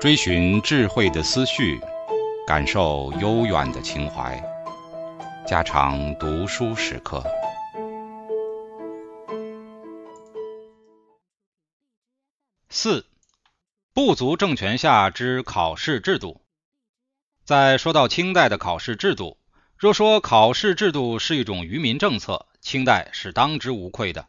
追寻智慧的思绪，感受悠远的情怀。家常读书时刻。四，部族政权下之考试制度。在说到清代的考试制度，若说考试制度是一种愚民政策，清代是当之无愧的。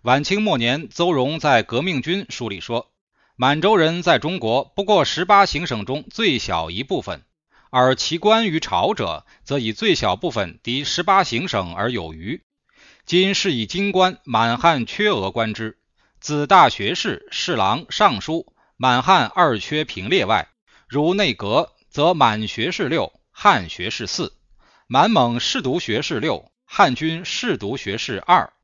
晚清末年，邹容在《革命军》书里说。满洲人在中国不过十八行省中最小一部分，而其官于朝者，则以最小部分敌十八行省而有余。今是以京官满汉缺额官之，自大学士、侍郎、尚书，满汉二缺平列外，如内阁，则满学士六，汉学士四；满蒙士读学士六，汉军士读学士二；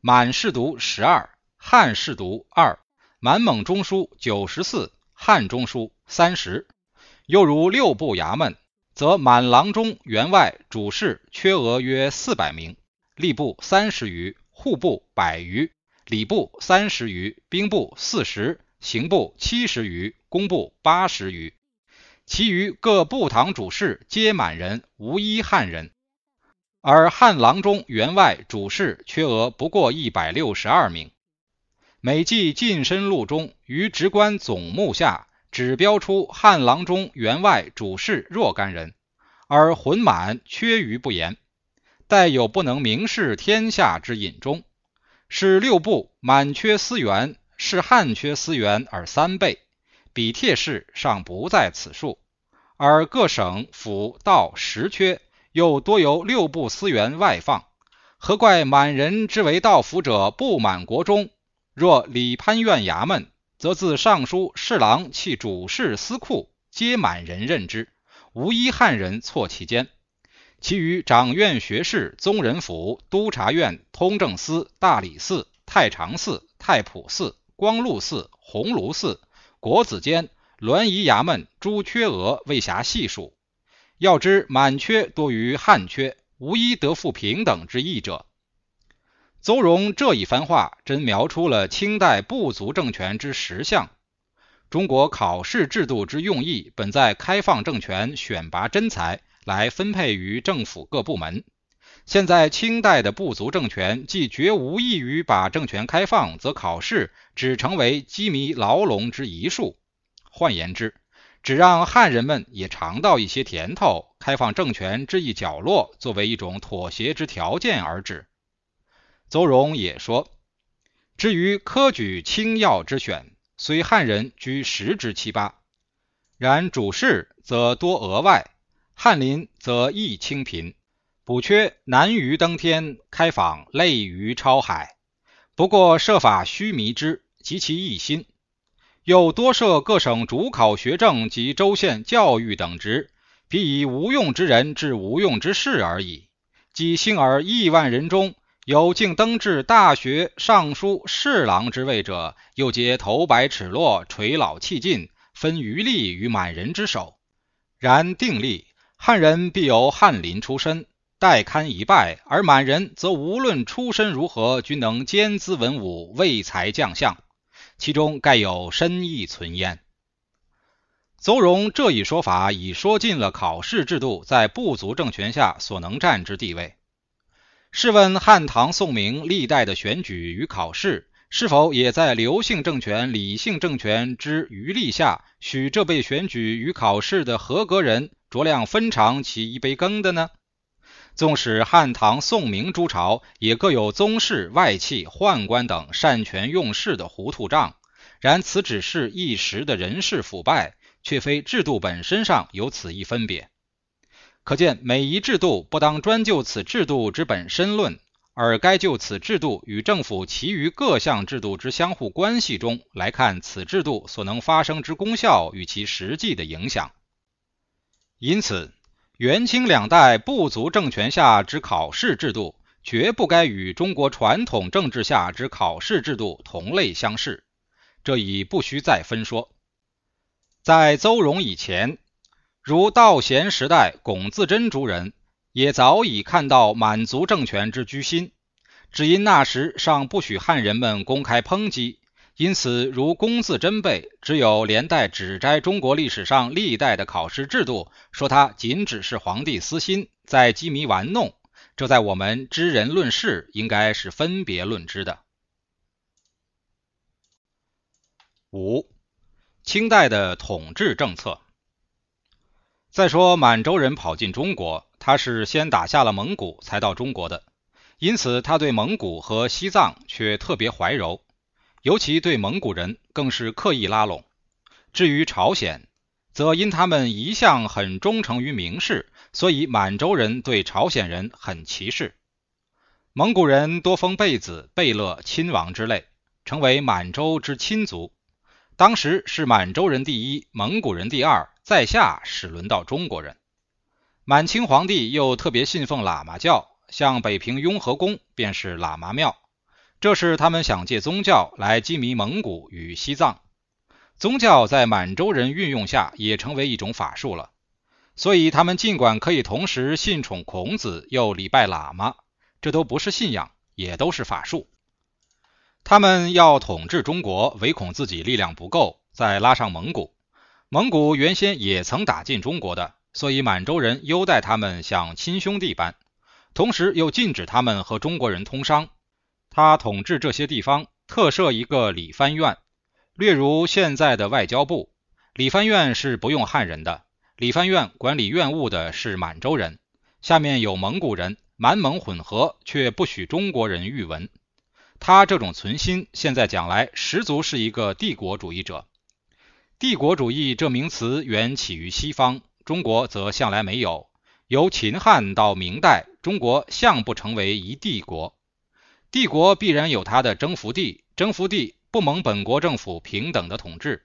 满士读十二，汉士读二。满蒙中书九十四，汉中书三十。又如六部衙门，则满郎中、员外、主事缺额约四百名，吏部三十余，户部百余，礼部三十余，兵部四十，刑部七十余，工部八十余。其余各部堂主事皆满人，无一汉人。而汉郎中、员外、主事缺额不过一百六十二名。每记晋身录中，于职官总目下只标出汉郎中、员外、主事若干人，而浑满缺于不言，带有不能明示天下之隐中。是六部满缺思源，是汉缺思源而三倍，比帖式尚不在此数。而各省府道实缺，又多由六部思源外放，何怪满人之为道府者不满国中？若李潘院衙门，则自尚书、侍郎弃主事、司库，皆满人任之，无一汉人错其间。其余掌院学士、宗人府、督察院、通政司、大理寺、太常寺、太仆寺、光禄寺、鸿胪寺、国子监、栾仪衙门诸缺额，未暇细数。要知满缺多于汉缺，无一得复平等之意者。邹容这一番话，真描出了清代部族政权之实相。中国考试制度之用意，本在开放政权，选拔真才来分配于政府各部门。现在清代的部族政权，既绝无异于把政权开放，则考试只成为羁縻牢笼之一术。换言之，只让汉人们也尝到一些甜头，开放政权之一角落，作为一种妥协之条件而止。邹容也说：“至于科举清要之选，虽汉人居十之七八，然主事则多额外，翰林则亦清贫，补缺难于登天，开访累于超海。不过设法虚弥之，及其一心。又多设各省主考学政及州县教育等职，必以无用之人治无用之事而已。即幸而亿万人中。”有竟登至大学尚书侍郎之位者，又皆头白齿落、垂老气尽，分余力于满人之手。然定力，汉人必有翰林出身，待堪一拜；而满人则无论出身如何，均能兼资文武、为才将相，其中盖有深意存焉。邹容这一说法，已说尽了考试制度在部族政权下所能占之地位。试问汉唐宋明历代的选举与考试，是否也在刘姓政权、李姓政权之余力下，许这被选举与考试的合格人酌量分尝其一杯羹的呢？纵使汉唐宋明诸朝也各有宗室、外戚、宦官等擅权用事的糊涂账，然此只是一时的人事腐败，却非制度本身上有此一分别。可见，每一制度不当专就此制度之本身论，而该就此制度与政府其余各项制度之相互关系中来看，此制度所能发生之功效与其实际的影响。因此，元清两代部族政权下之考试制度，绝不该与中国传统政治下之考试制度同类相视。这已不需再分说。在邹容以前。如道贤时代龚自珍诸人，也早已看到满族政权之居心，只因那时尚不许汉人们公开抨击，因此，如龚自珍辈，只有连带指摘中国历史上历代的考试制度，说他仅只是皇帝私心在机迷玩弄，这在我们知人论事，应该是分别论之的。五、清代的统治政策。再说满洲人跑进中国，他是先打下了蒙古，才到中国的，因此他对蒙古和西藏却特别怀柔，尤其对蒙古人更是刻意拉拢。至于朝鲜，则因他们一向很忠诚于明氏，所以满洲人对朝鲜人很歧视。蒙古人多封贝子、贝勒、亲王之类，成为满洲之亲族。当时是满洲人第一，蒙古人第二，在下是轮到中国人。满清皇帝又特别信奉喇嘛教，像北平雍和宫便是喇嘛庙，这是他们想借宗教来羁迷蒙古与西藏。宗教在满洲人运用下也成为一种法术了，所以他们尽管可以同时信宠孔子又礼拜喇嘛，这都不是信仰，也都是法术。他们要统治中国，唯恐自己力量不够，再拉上蒙古。蒙古原先也曾打进中国的，所以满洲人优待他们像亲兄弟般，同时又禁止他们和中国人通商。他统治这些地方，特设一个理藩院，略如现在的外交部。理藩院是不用汉人的，理藩院管理院务的是满洲人，下面有蒙古人，满蒙混合，却不许中国人御文。他这种存心，现在讲来，十足是一个帝国主义者。帝国主义这名词原起于西方，中国则向来没有。由秦汉到明代，中国向不成为一帝国。帝国必然有它的征服地，征服地不蒙本国政府平等的统治。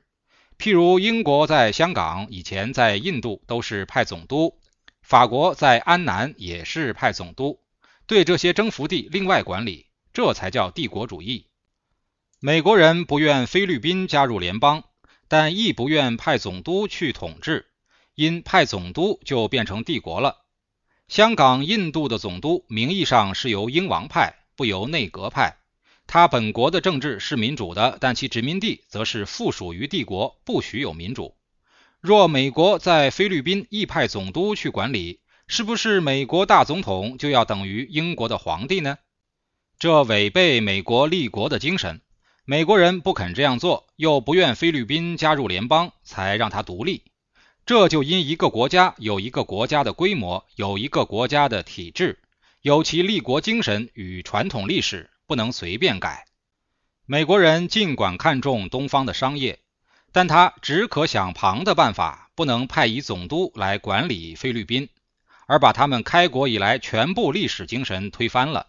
譬如英国在香港，以前在印度都是派总督；法国在安南也是派总督，对这些征服地另外管理。这才叫帝国主义。美国人不愿菲律宾加入联邦，但亦不愿派总督去统治，因派总督就变成帝国了。香港、印度的总督名义上是由英王派，不由内阁派。他本国的政治是民主的，但其殖民地则是附属于帝国，不许有民主。若美国在菲律宾亦派总督去管理，是不是美国大总统就要等于英国的皇帝呢？这违背美国立国的精神，美国人不肯这样做，又不愿菲律宾加入联邦，才让它独立。这就因一个国家有一个国家的规模，有一个国家的体制，有其立国精神与传统历史，不能随便改。美国人尽管看重东方的商业，但他只可想旁的办法，不能派以总督来管理菲律宾，而把他们开国以来全部历史精神推翻了。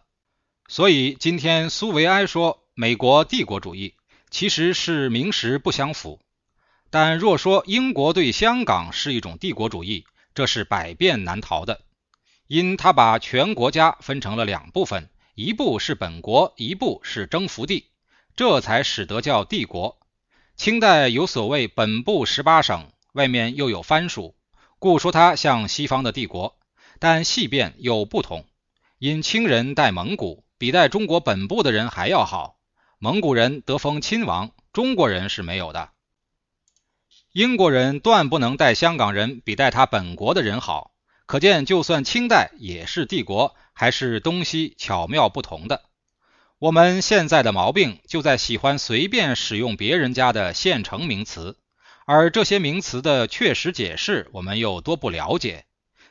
所以，今天苏维埃说美国帝国主义其实是名实不相符。但若说英国对香港是一种帝国主义，这是百变难逃的，因他把全国家分成了两部分，一部是本国，一部是征服地，这才使得叫帝国。清代有所谓本部十八省，外面又有藩属，故说它像西方的帝国，但细变又不同。因清人代蒙古。比代中国本部的人还要好，蒙古人得封亲王，中国人是没有的。英国人断不能待香港人比待他本国的人好，可见就算清代也是帝国，还是东西巧妙不同的。我们现在的毛病就在喜欢随便使用别人家的现成名词，而这些名词的确实解释我们又多不了解。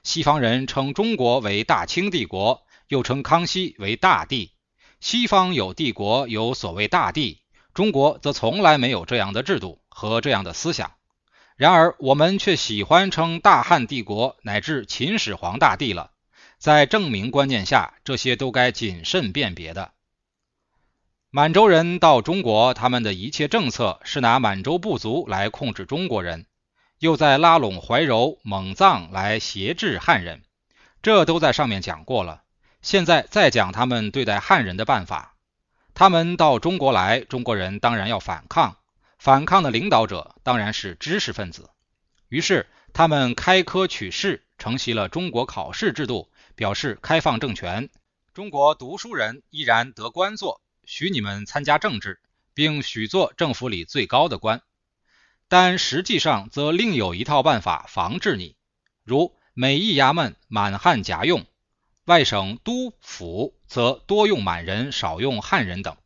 西方人称中国为大清帝国。又称康熙为大帝，西方有帝国，有所谓大帝，中国则从来没有这样的制度和这样的思想。然而，我们却喜欢称大汉帝国乃至秦始皇大帝了。在证明观念下，这些都该谨慎辨别的。满洲人到中国，他们的一切政策是拿满洲部族来控制中国人，又在拉拢怀柔、蒙藏来挟制汉人，这都在上面讲过了。现在再讲他们对待汉人的办法。他们到中国来，中国人当然要反抗。反抗的领导者当然是知识分子。于是他们开科取士，承袭了中国考试制度，表示开放政权。中国读书人依然得官做，许你们参加政治，并许作政府里最高的官。但实际上则另有一套办法防治你，如每一衙门满汉夹用，外省督府则多用满人，少用汉人等。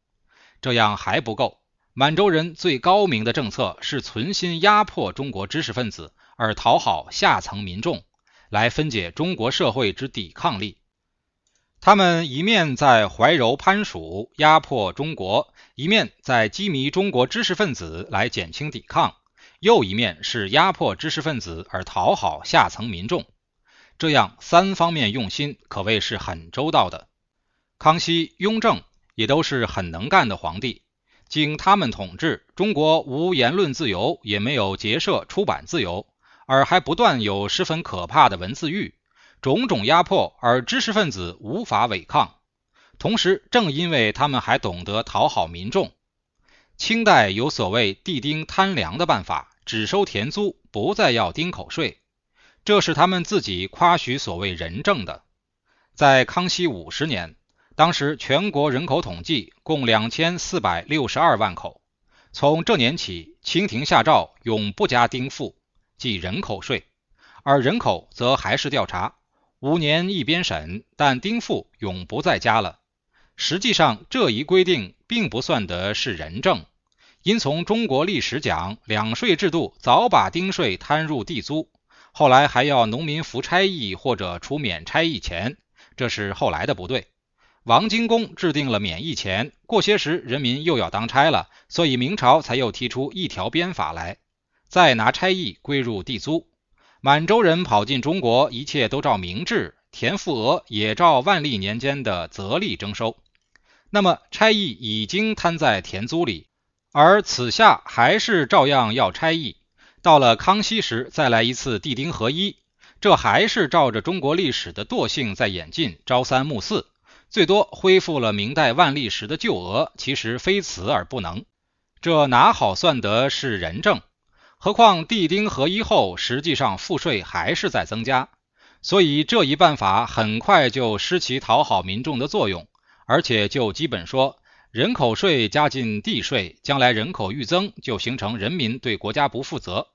这样还不够，满洲人最高明的政策是存心压迫中国知识分子，而讨好下层民众，来分解中国社会之抵抗力。他们一面在怀柔攀蜀压迫中国，一面在羁縻中国知识分子来减轻抵抗，又一面是压迫知识分子而讨好下层民众。这样三方面用心，可谓是很周到的。康熙、雍正也都是很能干的皇帝，经他们统治，中国无言论自由，也没有结社出版自由，而还不断有十分可怕的文字狱。种种压迫，而知识分子无法违抗。同时，正因为他们还懂得讨好民众，清代有所谓地丁贪粮的办法，只收田租，不再要丁口税，这是他们自己夸许所谓仁政的。在康熙五十年，当时全国人口统计共两千四百六十二万口，从这年起，清廷下诏永不加丁赋，即人口税，而人口则还是调查。五年一边审，但丁赋永不再加了。实际上，这一规定并不算得是仁政，因从中国历史讲，两税制度早把丁税摊入地租，后来还要农民服差役或者出免差役钱，这是后来的不对。王金公制定了免役钱，过些时人民又要当差了，所以明朝才又提出一条鞭法来，再拿差役归入地租。满洲人跑进中国，一切都照明制，田赋额也照万历年间的则例征收。那么差役已经摊在田租里，而此下还是照样要差役。到了康熙时，再来一次地丁合一，这还是照着中国历史的惰性在演进，朝三暮四，最多恢复了明代万历时的旧额，其实非此而不能。这哪好算得是仁政？何况地丁合一后，实际上赋税还是在增加，所以这一办法很快就失其讨好民众的作用。而且就基本说，人口税加进地税，将来人口愈增，就形成人民对国家不负责。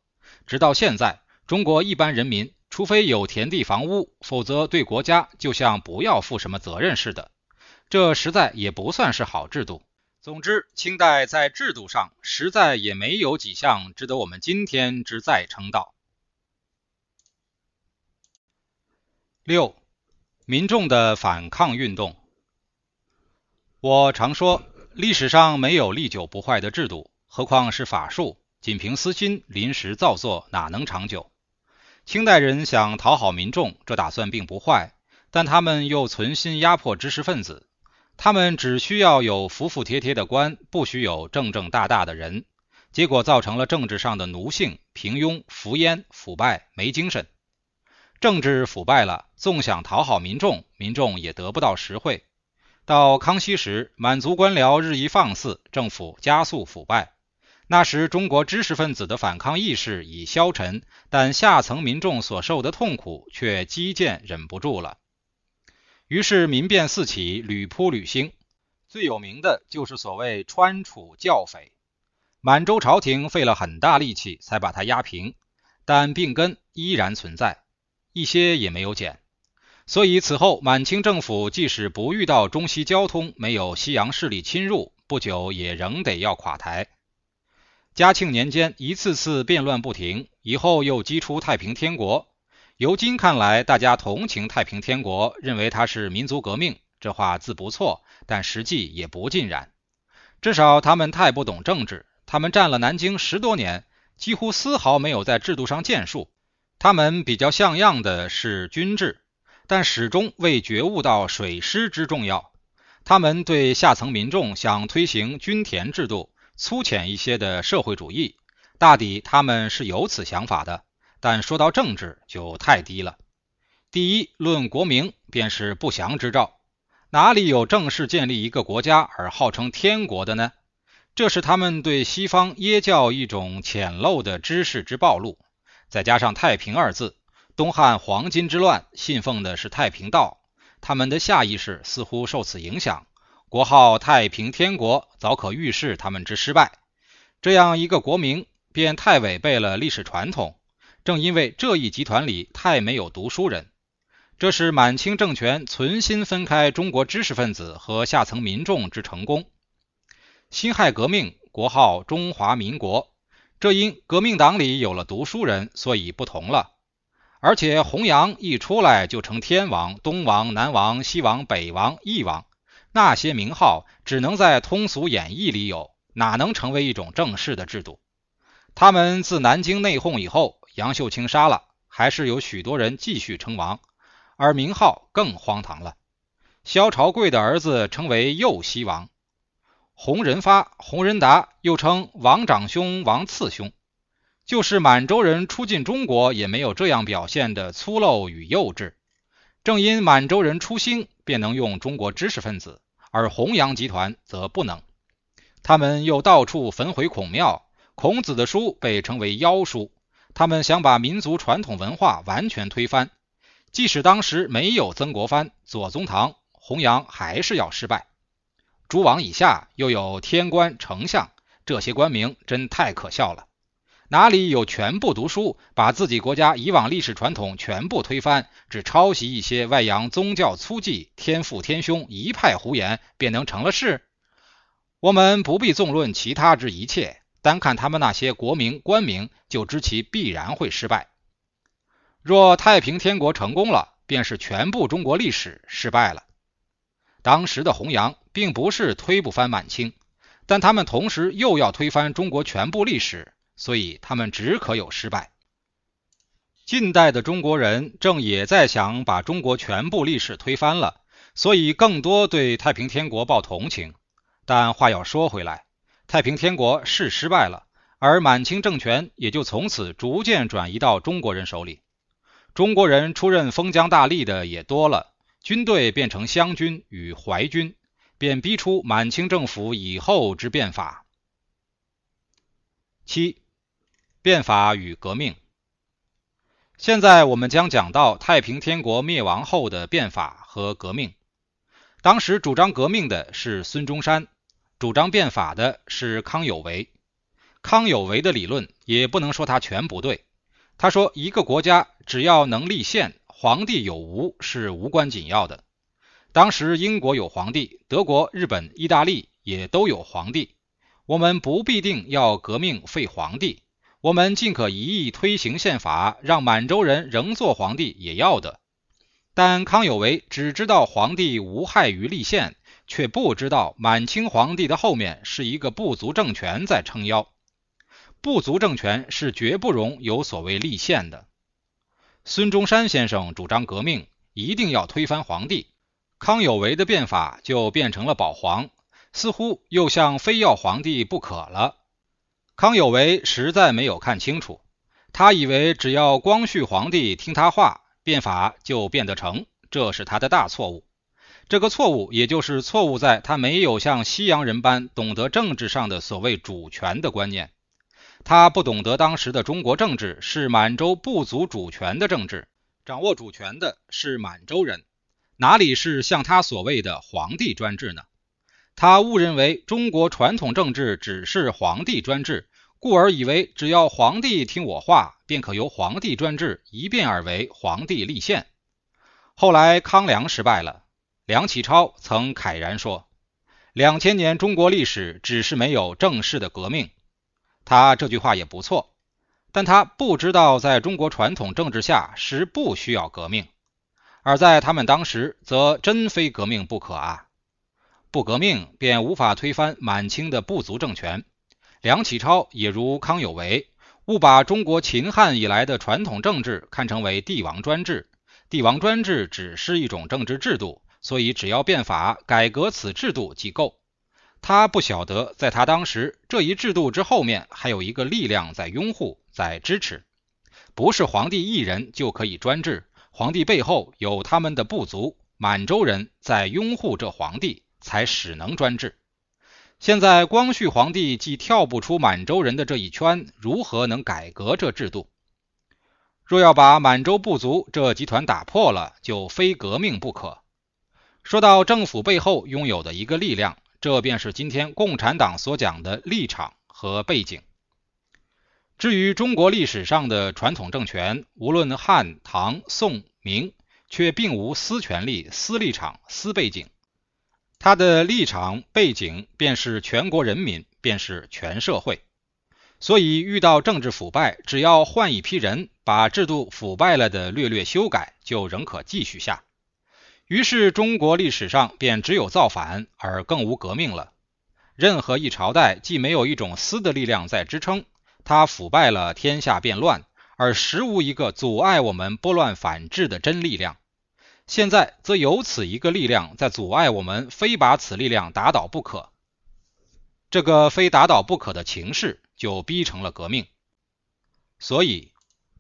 直到现在，中国一般人民除非有田地房屋，否则对国家就像不要负什么责任似的。这实在也不算是好制度。总之，清代在制度上实在也没有几项值得我们今天之再称道。六，民众的反抗运动。我常说，历史上没有历久不坏的制度，何况是法术？仅凭私心临时造作，哪能长久？清代人想讨好民众，这打算并不坏，但他们又存心压迫知识分子。他们只需要有服服帖帖的官，不许有正正大大的人，结果造成了政治上的奴性、平庸、浮烟、腐败、没精神。政治腐败了，纵想讨好民众，民众也得不到实惠。到康熙时，满族官僚日益放肆，政府加速腐败。那时，中国知识分子的反抗意识已消沉，但下层民众所受的痛苦却激渐忍不住了。于是民变四起，屡扑屡兴。最有名的就是所谓川楚教匪，满洲朝廷费了很大力气才把它压平，但病根依然存在，一些也没有减。所以此后满清政府即使不遇到中西交通，没有西洋势力侵入，不久也仍得要垮台。嘉庆年间一次次变乱不停，以后又击出太平天国。由今看来，大家同情太平天国，认为它是民族革命，这话字不错，但实际也不尽然。至少他们太不懂政治，他们占了南京十多年，几乎丝毫没有在制度上建树。他们比较像样的是军制，但始终未觉悟到水师之重要。他们对下层民众想推行均田制度、粗浅一些的社会主义，大抵他们是有此想法的。但说到政治就太低了。第一，论国名便是不祥之兆，哪里有正式建立一个国家而号称天国的呢？这是他们对西方耶教一种浅陋的知识之暴露。再加上“太平”二字，东汉黄巾之乱信奉的是太平道，他们的下意识似乎受此影响，国号太平天国，早可预示他们之失败。这样一个国名，便太违背了历史传统。正因为这一集团里太没有读书人，这是满清政权存心分开中国知识分子和下层民众之成功。辛亥革命，国号中华民国，这因革命党里有了读书人，所以不同了。而且弘扬一出来就成天王、东王、南王、西王、北王、翼王，那些名号只能在通俗演义里有，哪能成为一种正式的制度？他们自南京内讧以后，杨秀清杀了，还是有许多人继续称王，而名号更荒唐了。萧朝贵的儿子称为右西王，洪仁发、洪仁达又称王长兄、王次兄。就是满洲人出进中国，也没有这样表现的粗陋与幼稚。正因满洲人出兴，便能用中国知识分子，而弘扬集团则不能。他们又到处焚毁孔庙，孔子的书被称为妖书。他们想把民族传统文化完全推翻，即使当时没有曾国藩、左宗棠，弘扬还是要失败。诸王以下又有天官、丞相，这些官名真太可笑了。哪里有全部读书，把自己国家以往历史传统全部推翻，只抄袭一些外洋宗教粗记，天父天兄一派胡言，便能成了事？我们不必纵论其他之一切，单看他们那些国名官名，就知其必然会失败。若太平天国成功了，便是全部中国历史失败了。当时的弘扬并不是推不翻满清，但他们同时又要推翻中国全部历史。所以他们只可有失败。近代的中国人正也在想把中国全部历史推翻了，所以更多对太平天国抱同情。但话要说回来，太平天国是失败了，而满清政权也就从此逐渐转移到中国人手里。中国人出任封疆大吏的也多了，军队变成湘军与淮军，便逼出满清政府以后之变法。七。变法与革命。现在我们将讲到太平天国灭亡后的变法和革命。当时主张革命的是孙中山，主张变法的是康有为。康有为的理论也不能说他全不对。他说，一个国家只要能立宪，皇帝有无是无关紧要的。当时英国有皇帝，德国、日本、意大利也都有皇帝，我们不必定要革命废皇帝。我们尽可一意推行宪法，让满洲人仍做皇帝也要的。但康有为只知道皇帝无害于立宪，却不知道满清皇帝的后面是一个部族政权在撑腰。部族政权是绝不容有所谓立宪的。孙中山先生主张革命，一定要推翻皇帝，康有为的变法就变成了保皇，似乎又像非要皇帝不可了。康有为实在没有看清楚，他以为只要光绪皇帝听他话，变法就变得成，这是他的大错误。这个错误，也就是错误在他没有像西洋人般懂得政治上的所谓主权的观念。他不懂得当时的中国政治是满洲部族主权的政治，掌握主权的是满洲人，哪里是像他所谓的皇帝专制呢？他误认为中国传统政治只是皇帝专制。故而以为只要皇帝听我话，便可由皇帝专制一变而为皇帝立宪。后来康梁失败了，梁启超曾慨然说：“两千年中国历史只是没有正式的革命。”他这句话也不错，但他不知道在中国传统政治下是不需要革命，而在他们当时则真非革命不可啊！不革命便无法推翻满清的部族政权。梁启超也如康有为，误把中国秦汉以来的传统政治看成为帝王专制。帝王专制只是一种政治制度，所以只要变法改革此制度即够。他不晓得，在他当时这一制度之后面还有一个力量在拥护、在支持，不是皇帝一人就可以专制。皇帝背后有他们的部族满洲人在拥护这皇帝，才使能专制。现在光绪皇帝既跳不出满洲人的这一圈，如何能改革这制度？若要把满洲部族这集团打破了，就非革命不可。说到政府背后拥有的一个力量，这便是今天共产党所讲的立场和背景。至于中国历史上的传统政权，无论汉、唐、宋、明，却并无私权利、私立场、私背景。他的立场背景便是全国人民，便是全社会。所以遇到政治腐败，只要换一批人，把制度腐败了的略略修改，就仍可继续下。于是中国历史上便只有造反，而更无革命了。任何一朝代既没有一种私的力量在支撑。它腐败了，天下变乱，而实无一个阻碍我们拨乱反正的真力量。现在则有此一个力量在阻碍我们，非把此力量打倒不可。这个非打倒不可的情势，就逼成了革命。所以，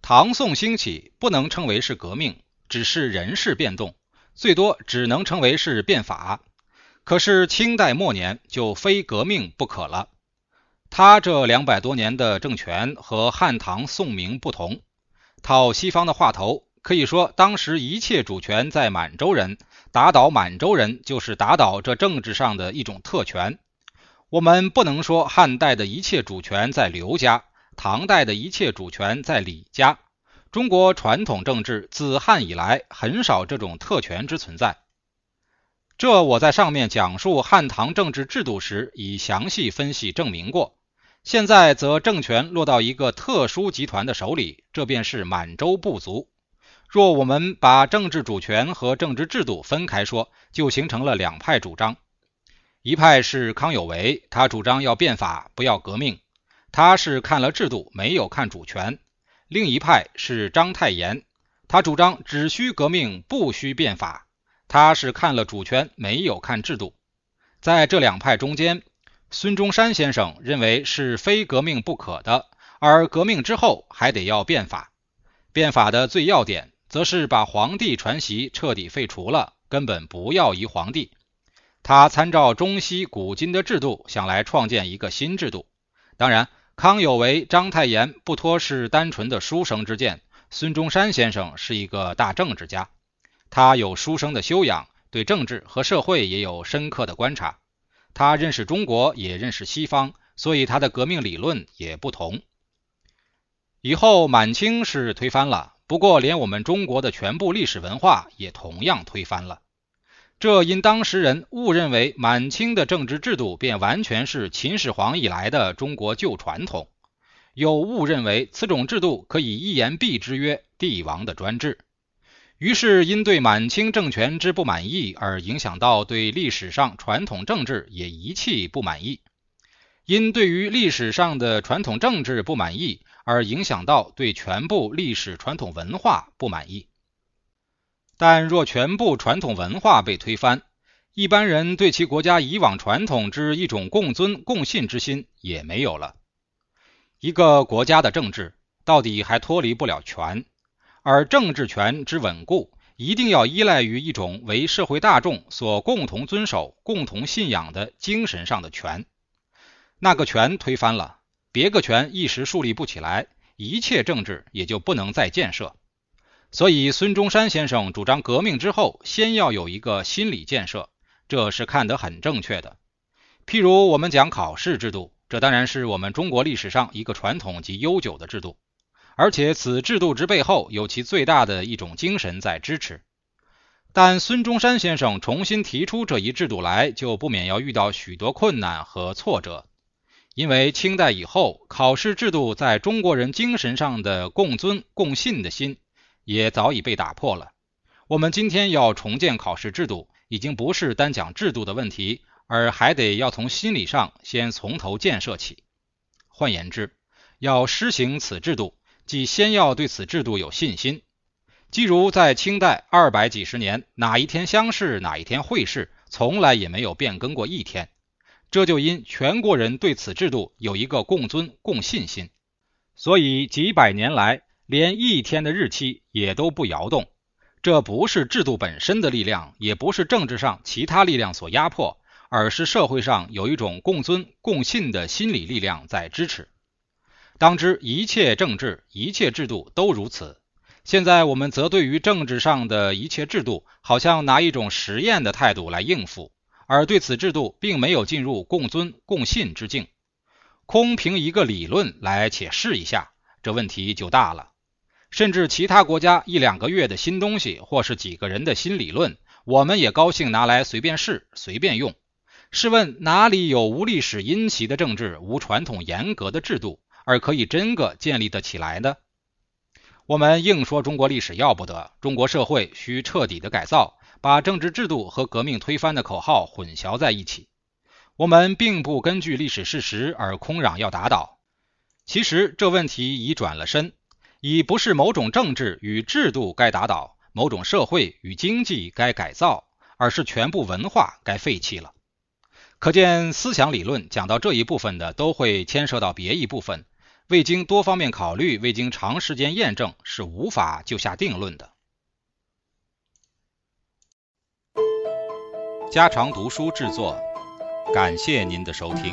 唐宋兴起不能称为是革命，只是人事变动，最多只能称为是变法。可是清代末年就非革命不可了。他这两百多年的政权和汉唐宋明不同，套西方的话头，可以说当时一切主权在满洲人，打倒满洲人就是打倒这政治上的一种特权。我们不能说汉代的一切主权在刘家，唐代的一切主权在李家。中国传统政治自汉以来很少这种特权之存在。这我在上面讲述汉唐政治制度时已详细分析证明过。现在则政权落到一个特殊集团的手里，这便是满洲部族。若我们把政治主权和政治制度分开说，就形成了两派主张。一派是康有为，他主张要变法，不要革命，他是看了制度，没有看主权；另一派是章太炎，他主张只需革命，不需变法，他是看了主权，没有看制度。在这两派中间。孙中山先生认为是非革命不可的，而革命之后还得要变法。变法的最要点，则是把皇帝传习彻底废除了，根本不要一皇帝。他参照中西古今的制度，想来创建一个新制度。当然，康有为、章太炎不脱是单纯的书生之见，孙中山先生是一个大政治家，他有书生的修养，对政治和社会也有深刻的观察。他认识中国，也认识西方，所以他的革命理论也不同。以后满清是推翻了，不过连我们中国的全部历史文化也同样推翻了。这因当时人误认为满清的政治制度便完全是秦始皇以来的中国旧传统，又误认为此种制度可以一言蔽之曰帝王的专制。于是，因对满清政权之不满意而影响到对历史上传统政治也一气不满意；因对于历史上的传统政治不满意而影响到对全部历史传统文化不满意。但若全部传统文化被推翻，一般人对其国家以往传统之一种共尊共信之心也没有了。一个国家的政治到底还脱离不了权。而政治权之稳固，一定要依赖于一种为社会大众所共同遵守、共同信仰的精神上的权。那个权推翻了，别个权一时树立不起来，一切政治也就不能再建设。所以，孙中山先生主张革命之后，先要有一个心理建设，这是看得很正确的。譬如我们讲考试制度，这当然是我们中国历史上一个传统及悠久的制度。而且此制度之背后有其最大的一种精神在支持，但孙中山先生重新提出这一制度来，就不免要遇到许多困难和挫折，因为清代以后考试制度在中国人精神上的共尊共信的心也早已被打破了。我们今天要重建考试制度，已经不是单讲制度的问题，而还得要从心理上先从头建设起。换言之，要施行此制度。即先要对此制度有信心，即如在清代二百几十年，哪一天乡试，哪一天会试，从来也没有变更过一天。这就因全国人对此制度有一个共尊共信心，所以几百年来连一天的日期也都不摇动。这不是制度本身的力量，也不是政治上其他力量所压迫，而是社会上有一种共尊共信的心理力量在支持。当知一切政治、一切制度都如此。现在我们则对于政治上的一切制度，好像拿一种实验的态度来应付，而对此制度并没有进入共尊共信之境。空凭一个理论来且试一下，这问题就大了。甚至其他国家一两个月的新东西，或是几个人的新理论，我们也高兴拿来随便试、随便用。试问哪里有无历史因袭的政治、无传统严格的制度，而可以真个建立得起来呢？我们硬说中国历史要不得，中国社会需彻底的改造，把政治制度和革命推翻的口号混淆在一起。我们并不根据历史事实而空嚷要打倒。其实这问题已转了身。已不是某种政治与制度该打倒，某种社会与经济该改造，而是全部文化该废弃了。可见，思想理论讲到这一部分的，都会牵涉到别一部分，未经多方面考虑，未经长时间验证，是无法就下定论的。家常读书制作，感谢您的收听。